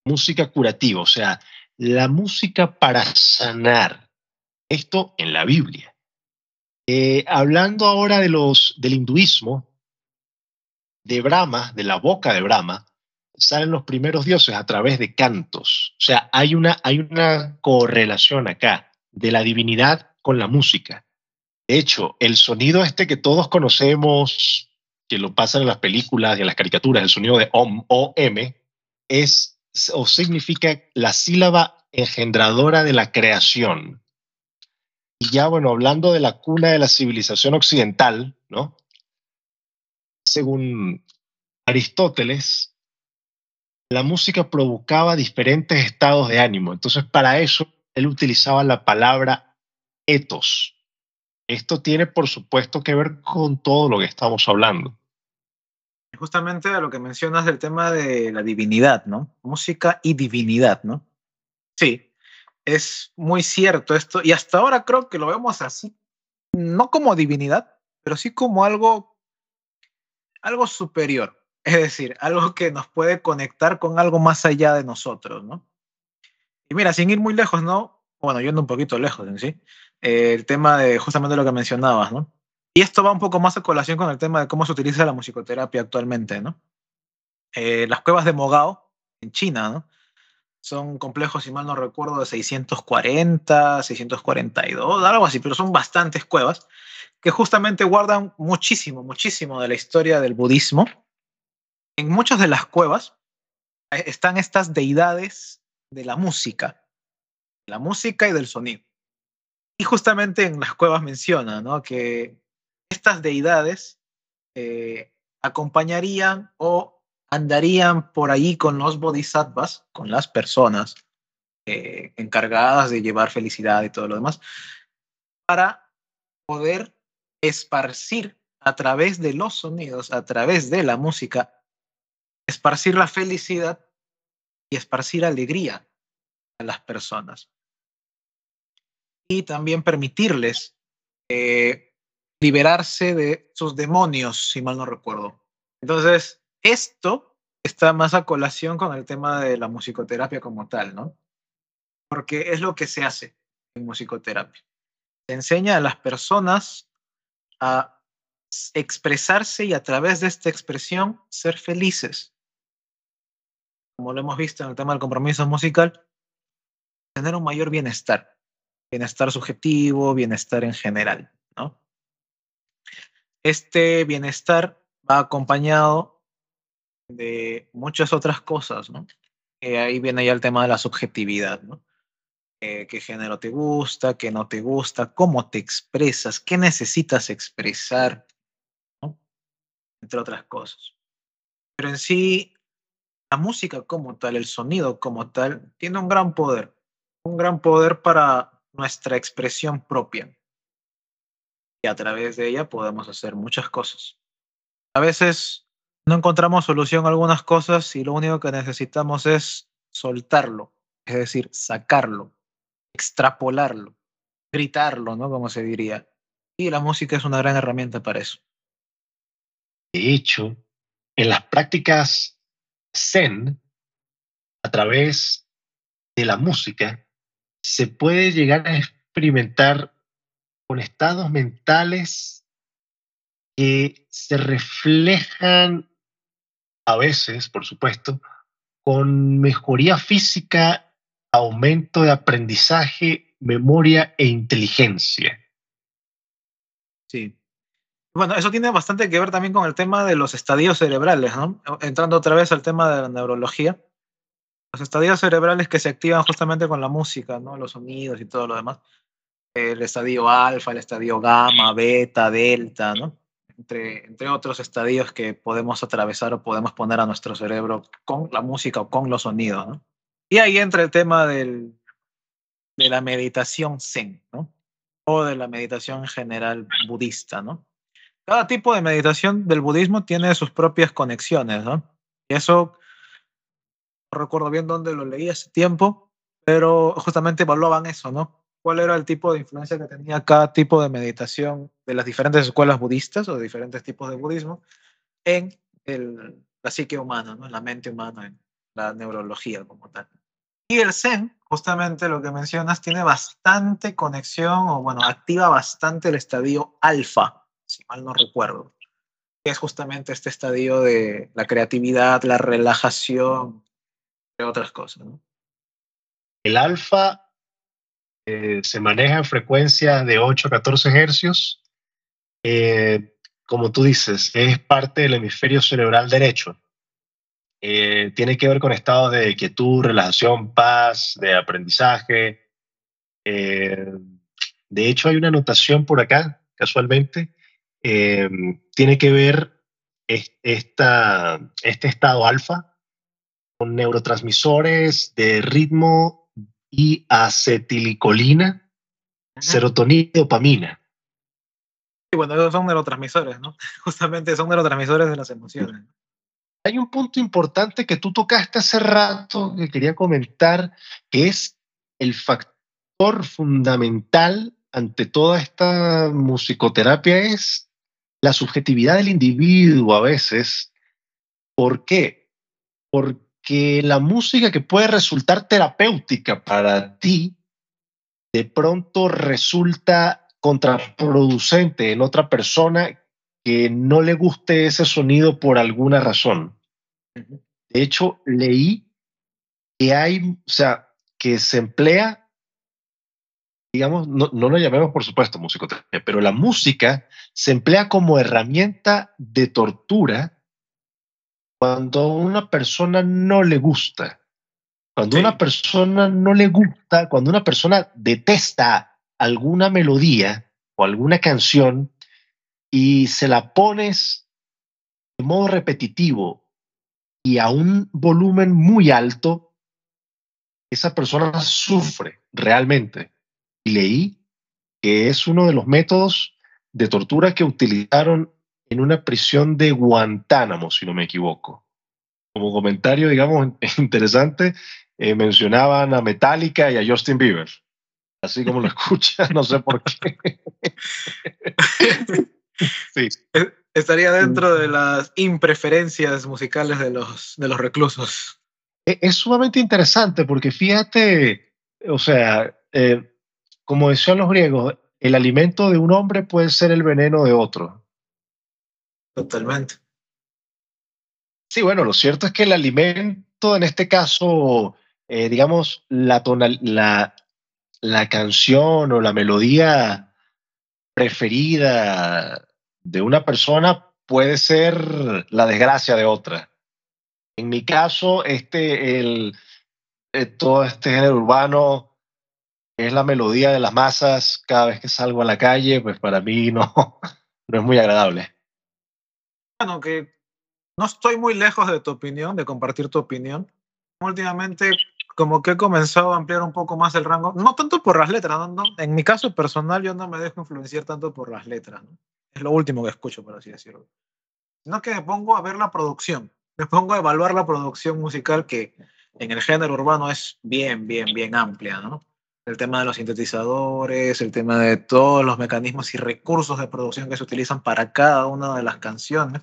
Música curativa, o sea, la música para sanar. Esto en la Biblia. Eh, hablando ahora de los, del hinduismo, de Brahma, de la boca de Brahma, salen los primeros dioses a través de cantos. O sea, hay una, hay una correlación acá de la divinidad con la música. De hecho, el sonido este que todos conocemos, que lo pasan en las películas y en las caricaturas, el sonido de OM, OM, es o significa la sílaba engendradora de la creación. Y ya, bueno, hablando de la cuna de la civilización occidental, ¿no? Según Aristóteles, la música provocaba diferentes estados de ánimo. Entonces, para eso, él utilizaba la palabra etos. Esto tiene, por supuesto, que ver con todo lo que estamos hablando. Justamente a lo que mencionas del tema de la divinidad, ¿no? Música y divinidad, ¿no? Sí, es muy cierto esto. Y hasta ahora creo que lo vemos así, no como divinidad, pero sí como algo, algo superior es decir, algo que nos puede conectar con algo más allá de nosotros, ¿no? Y mira, sin ir muy lejos, ¿no? Bueno, yendo un poquito lejos en sí, eh, el tema de justamente lo que mencionabas, ¿no? Y esto va un poco más a colación con el tema de cómo se utiliza la musicoterapia actualmente, ¿no? Eh, las cuevas de Mogao, en China, ¿no? Son complejos, si mal no recuerdo, de 640, 642, algo así, pero son bastantes cuevas que justamente guardan muchísimo, muchísimo de la historia del budismo en muchas de las cuevas eh, están estas deidades de la música, la música y del sonido. Y justamente en las cuevas menciona ¿no? que estas deidades eh, acompañarían o andarían por ahí con los bodhisattvas, con las personas eh, encargadas de llevar felicidad y todo lo demás, para poder esparcir a través de los sonidos, a través de la música, esparcir la felicidad y esparcir alegría a las personas. Y también permitirles eh, liberarse de sus demonios, si mal no recuerdo. Entonces, esto está más a colación con el tema de la musicoterapia como tal, ¿no? Porque es lo que se hace en musicoterapia. Se enseña a las personas a expresarse y a través de esta expresión ser felices como lo hemos visto en el tema del compromiso musical, tener un mayor bienestar, bienestar subjetivo, bienestar en general, ¿no? este bienestar va acompañado de muchas otras cosas, ¿no? ahí viene ya el tema de la subjetividad, ¿no? Eh, ¿Qué género te gusta? ¿Qué no te gusta? ¿Cómo te expresas? ¿Qué necesitas expresar? ¿no? Entre otras cosas. Pero en sí, la música como tal, el sonido como tal, tiene un gran poder. Un gran poder para nuestra expresión propia. Y a través de ella podemos hacer muchas cosas. A veces no encontramos solución a algunas cosas y lo único que necesitamos es soltarlo, es decir, sacarlo, extrapolarlo, gritarlo, ¿no? Como se diría. Y la música es una gran herramienta para eso. De hecho, en las prácticas Zen, a través de la música, se puede llegar a experimentar con estados mentales que se reflejan a veces, por supuesto, con mejoría física, aumento de aprendizaje, memoria e inteligencia. Sí. Bueno, eso tiene bastante que ver también con el tema de los estadios cerebrales, ¿no? Entrando otra vez al tema de la neurología. Los estadios cerebrales que se activan justamente con la música, ¿no? Los sonidos y todo lo demás. El estadio alfa, el estadio gamma, beta, delta, ¿no? entre, otros estadios que podemos atravesar o podemos poner a nuestro cerebro con la música o con los sonidos. ¿no? Y ahí entra el tema del, de la meditación zen, ¿no? o de la meditación general budista. ¿no? Cada tipo de meditación del budismo tiene sus propias conexiones. ¿no? Y eso, no recuerdo bien dónde lo leí hace tiempo, pero justamente evaluaban eso, ¿no? cuál era el tipo de influencia que tenía cada tipo de meditación de las diferentes escuelas budistas o de diferentes tipos de budismo en el, la psique humana, ¿no? en la mente humana, en la neurología como tal. Y el Zen, justamente lo que mencionas, tiene bastante conexión o bueno, activa bastante el estadio alfa, mal no recuerdo, es justamente este estadio de la creatividad, la relajación, entre otras cosas. El alfa eh, se maneja en frecuencias de 8 a 14 hercios. Eh, como tú dices, es parte del hemisferio cerebral derecho. Eh, tiene que ver con estados de quietud, relajación, paz, de aprendizaje. de hecho, hay una anotación por acá, casualmente. Tiene que ver esta, este estado alfa con neurotransmisores de ritmo y acetilicolina, serotonina y dopamina. Sí, bueno, esos son neurotransmisores, ¿no? <laughs> Justamente son neurotransmisores de las emociones. Hay un punto importante que tú tocaste hace rato que quería comentar, que es el factor fundamental ante toda esta musicoterapia es la subjetividad del individuo a veces. ¿Por qué? Porque que la música que puede resultar terapéutica para ti, de pronto resulta contraproducente en otra persona que no le guste ese sonido por alguna razón. De hecho, leí que hay, o sea, que se emplea, digamos, no, no lo llamemos por supuesto musicoterapia, pero la música se emplea como herramienta de tortura cuando a una persona no le gusta, cuando una persona no le gusta, cuando una persona detesta alguna melodía o alguna canción y se la pones de modo repetitivo y a un volumen muy alto, esa persona sufre realmente. Y leí que es uno de los métodos de tortura que utilizaron en una prisión de Guantánamo, si no me equivoco. Como comentario, digamos, <laughs> interesante, eh, mencionaban a Metallica y a Justin Bieber. Así como lo <laughs> escuchan, no sé por qué. <laughs> sí. Estaría dentro de las impreferencias musicales de los, de los reclusos. E, es, sumamente interesante porque fíjate, o sea, eh, como decían los griegos, el alimento de un hombre puede ser el veneno de otro. Totalmente. Sí, bueno, lo cierto es que el alimento, en este caso, eh, digamos, la, la, la canción o la melodía preferida de una persona puede ser la desgracia de otra. En mi caso, este, el, eh, todo este género urbano es la melodía de las masas cada vez que salgo a la calle, pues para mí no, <laughs> no es muy agradable. Bueno, que no estoy muy lejos de tu opinión, de compartir tu opinión. Últimamente, como que he comenzado a ampliar un poco más el rango, no tanto por las letras, no, en mi caso personal yo no me dejo influenciar tanto por las letras, ¿no? es lo último que escucho, por así decirlo. Sino que me pongo a ver la producción, me pongo a evaluar la producción musical que en el género urbano es bien, bien, bien amplia, ¿no? El tema de los sintetizadores, el tema de todos los mecanismos y recursos de producción que se utilizan para cada una de las canciones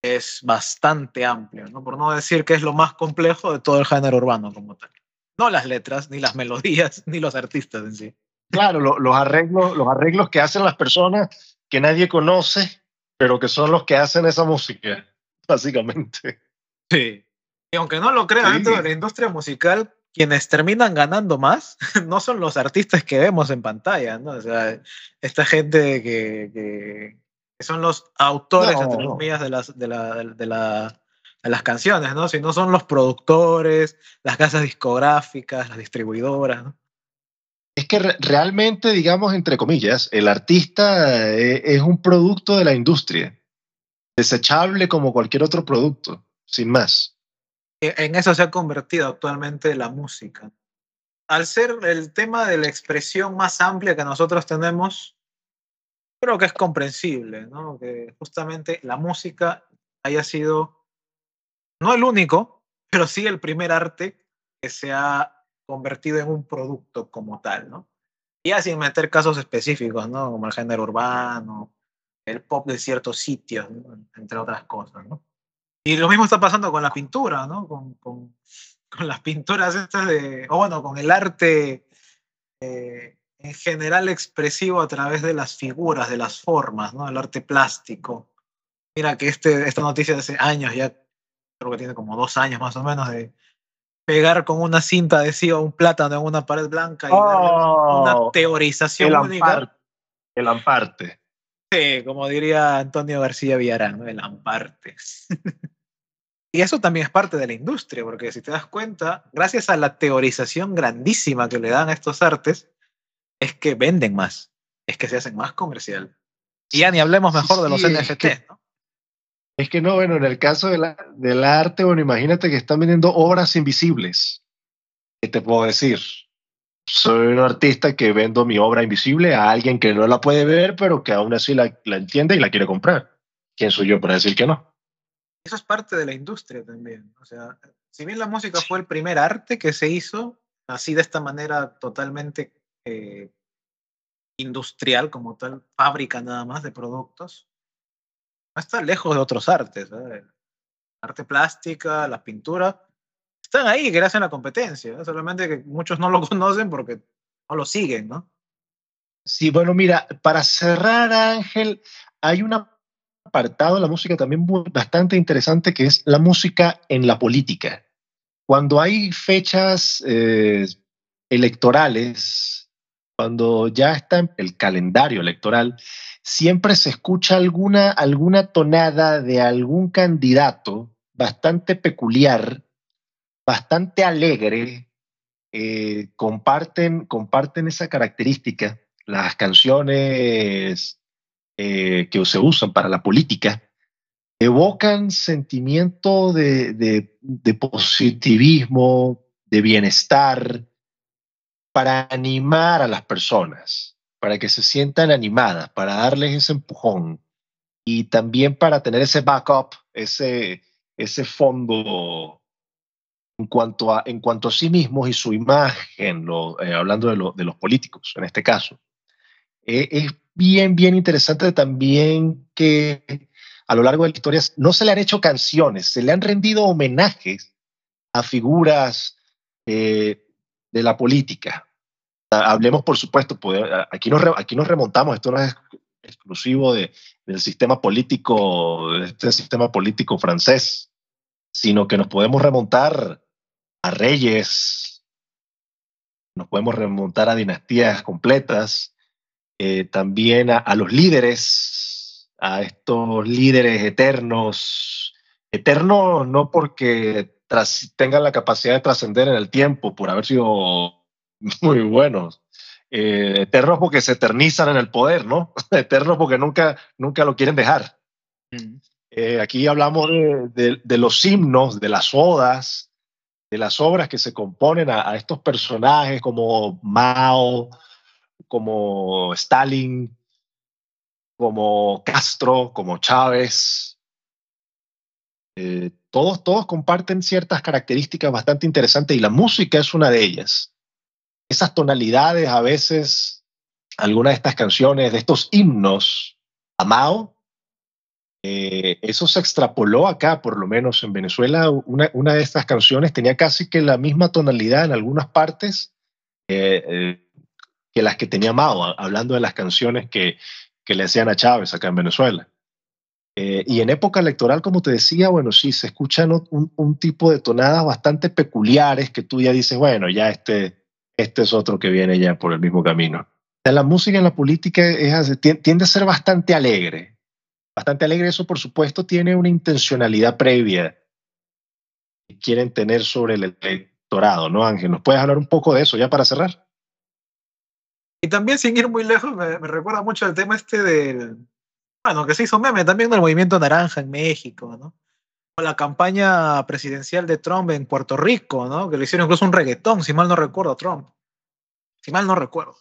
es bastante amplio, ¿no? Por no decir que es lo más complejo de todo el género urbano como tal. No las letras, ni las melodías, <laughs> ni los artistas en sí. Claro, los, arreglos, los arreglos que hacen las personas que nadie conoce, pero que son los que hacen esa música, básicamente. Sí. Y aunque no lo crean, dentro de la industria musical, quienes terminan ganando más <laughs> no son los artistas que vemos en pantalla, ¿no? O sea, esta gente que, son los autores, de, las, de, la, de, la, de las canciones, ¿no? Sino son los productores, las casas discográficas, las distribuidoras, ¿no? Es que realmente, digamos, entre comillas, el artista eh, es un producto de la industria, desechable como cualquier otro producto, sin más. E, en eso se ha convertido actualmente la música. Al ser el tema de la expresión más amplia que nosotros tenemos, creo que es comprensible, ¿no? Que justamente la música haya sido, no el único, pero sí el primer arte que se ha convertido en un producto como tal, ¿no? Ya sin meter casos específicos, ¿no? Como el género urbano, el pop de ciertos sitios, entre otras cosas, ¿no? Y lo mismo está pasando con la pintura, ¿no? Con, con, con las pinturas estas de, o bueno, con el arte eh, en general expresivo a través de las figuras, de las formas, ¿no? El arte plástico. Mira que este, esta noticia de hace años, ya creo que tiene como dos años más o menos, de pegar con una cinta adhesiva un plátano en una pared blanca y una oh, teorización el única. el amparte. Sí, como diría Antonio García Villarán, el amparte. <laughs> y eso también es parte de la industria, porque si te das cuenta, gracias a la teorización grandísima que le dan a estos artes, es que venden más, es que se hacen más comercial. Y ya ni hablemos mejor de los NFT, ¿no? Es que no, bueno, en el caso de la, del arte, bueno, imagínate que están vendiendo obras invisibles. ¿Qué te puedo decir? Soy un artista que vendo mi obra invisible a alguien que no la puede ver, pero que aún así la, la entiende y la quiere comprar. ¿Quién soy yo para decir que no? Eso es parte de la industria también. O sea, si bien la música fue el primer arte que se hizo, así de esta manera totalmente eh, industrial, como tal, fábrica nada más de productos, no está lejos de otros artes. ¿eh? Arte plástica, la pintura, están ahí gracias a la competencia, ¿eh? solamente que muchos no lo <laughs> conocen porque no lo siguen, ¿no? Sí, bueno, mira, para cerrar, Ángel, hay un apartado de la música también bastante interesante que es la música en la política. Cuando hay fechas eh, electorales, cuando ya está el calendario electoral, siempre se escucha alguna, alguna tonada de algún candidato bastante peculiar, bastante alegre, eh, comparten, comparten esa característica. Las canciones eh, que se usan para la política evocan sentimiento de, positivismo, de bienestar, para animar a las personas para que se sientan animadas, para darles ese empujón y también para tener ese backup, ese, fondo en cuanto, a, en cuanto a sí mismos y su imagen, eh, hablando de, de, los políticos en este caso. Eh, es bien, bien interesante también que a lo largo de la historia no se le han hecho canciones, se le han rendido homenajes a figuras eh, de la política, hablemos, por supuesto, aquí, nos, aquí nos remontamos, esto no es exclusivo de, del sistema político, de este sistema político francés, sino que nos podemos remontar a reyes, nos podemos remontar a dinastías completas, eh, también a, los líderes a estos líderes eternos, eternos no porque tengan la capacidad de trascender en el tiempo por haber sido <laughs> muy buenos, eh, eternos porque se eternizan en el poder, ¿no? <laughs> eternos porque nunca, nunca lo quieren dejar. Mm. Eh, aquí hablamos de, de, los himnos, de las odas, de las obras que se componen a, estos personajes como Mao, como Stalin, como Castro, como Chávez. Eh, todos, todos comparten ciertas características bastante interesantes y la música es una de ellas. Esas tonalidades a veces, algunas de estas canciones, de estos himnos a Mao, eh, eso se extrapoló acá, por lo menos en Venezuela. Una, una, de estas canciones tenía casi que la misma tonalidad en algunas partes eh, que las que tenía Mao, hablando de las canciones que, que le hacían a Chávez acá en Venezuela. y en época electoral, como te decía, bueno, sí, se escuchan un, un, tipo de tonadas bastante peculiares que tú ya dices, bueno, ya este, este es otro que viene ya por el mismo camino. La música en la política tiende a ser bastante alegre, bastante alegre. Eso, por supuesto, tiene una intencionalidad previa que quieren tener sobre el electorado, ¿no, Ángel? ¿Nos puedes hablar un poco de eso ya para cerrar? Y también, sin ir muy lejos, me, recuerda mucho el tema este del. Bueno, que se hizo meme también del movimiento naranja en México, ¿no? O la campaña presidencial de Trump en Puerto Rico, ¿no? Que le hicieron incluso un reggaetón, si mal no recuerdo, Trump. Si mal no recuerdo.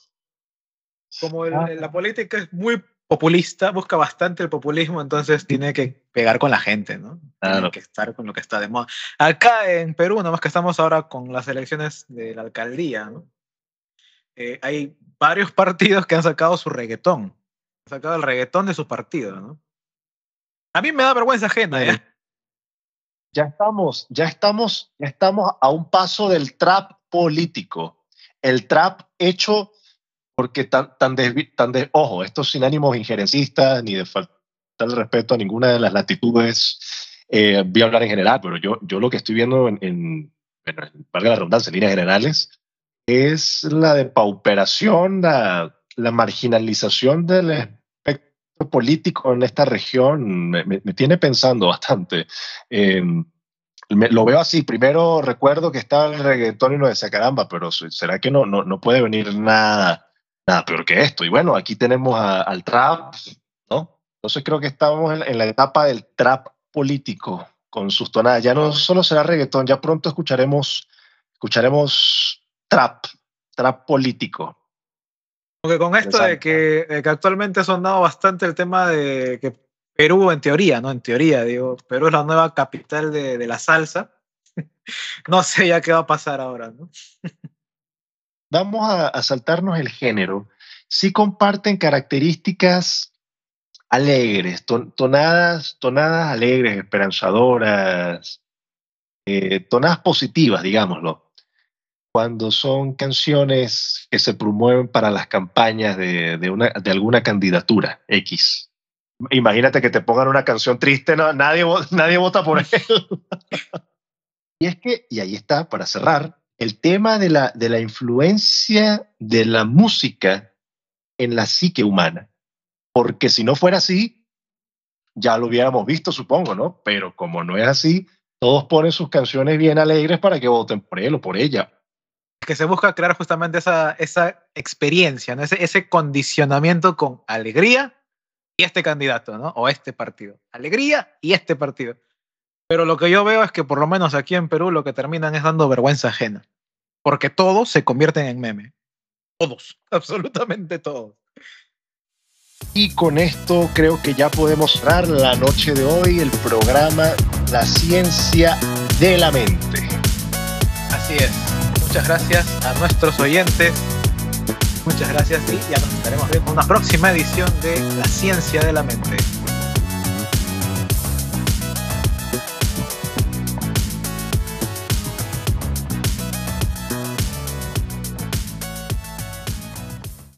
Como ah. la política es muy populista, busca bastante el populismo, entonces tiene que pegar con la gente, ¿no? Tiene que estar con lo que está de moda. Acá en Perú, nada más que estamos ahora con las elecciones de la alcaldía, ¿no? Eh, hay varios <laughs> partidos que han sacado su reggaetón. Han sacado el reggaetón de su partido, ¿no? A mí me da vergüenza ajena, ¿eh? Ya estamos, ya estamos, ya estamos a un paso del trap político. El trap hecho porque tan, tan, de, tan de, ojo, esto sin ánimos injerencistas ni de faltar el respeto a ninguna de las latitudes, eh, voy a hablar en general, pero yo, yo lo que estoy viendo en, en bueno, valga la redundancia, en líneas generales, es la depauperación, la, la marginalización del espectro político en esta región, me, me, tiene pensando bastante. Eh, lo veo así. Primero recuerdo que está el reggaetón y no decía caramba, pero ¿será que no, no, no puede venir nada nada peor que esto. Y bueno, aquí tenemos al trap, ¿no? Entonces creo que estamos en, la etapa del trap político con sus tonadas. Ya no solo será reggaetón, ya pronto escucharemos, escucharemos trap, trap político. Porque con esto de que, que, actualmente ha sonado bastante el tema de que Perú, en teoría, ¿no? En teoría, digo, Perú es la nueva capital de, de la salsa. <laughs> no sé ya qué va a pasar ahora, ¿no? vamos a, saltarnos el género, sí comparten características alegres, tonadas, tonadas alegres, esperanzadoras, eh, tonadas positivas, digámoslo, cuando son canciones que se promueven para las campañas de, una, de alguna candidatura X. Imagínate que te pongan una canción triste, no, nadie, <laughs> nadie vota por él. <laughs> y es que, y ahí está, para cerrar, el tema de la, de la influencia de la música en la psique humana. Porque si no fuera así, ya lo hubiéramos visto, supongo, ¿no? Pero como no es así, todos ponen sus canciones bien alegres para que voten por él o por ella. Que se busca crear justamente esa, esa experiencia, ¿no? ese, ese condicionamiento con alegría y este candidato, ¿no? O este partido. Alegría y este partido. Pero lo que yo veo es que por lo menos aquí en Perú lo que terminan es dando vergüenza ajena. Porque todos se convierten en meme. Todos, <laughs> absolutamente todos. Y con esto creo que ya podemos cerrar la noche de hoy el programa La ciencia de la mente. Así es. Muchas gracias a nuestros oyentes. Muchas gracias y ya nos estaremos viendo en una próxima edición de La ciencia de la mente.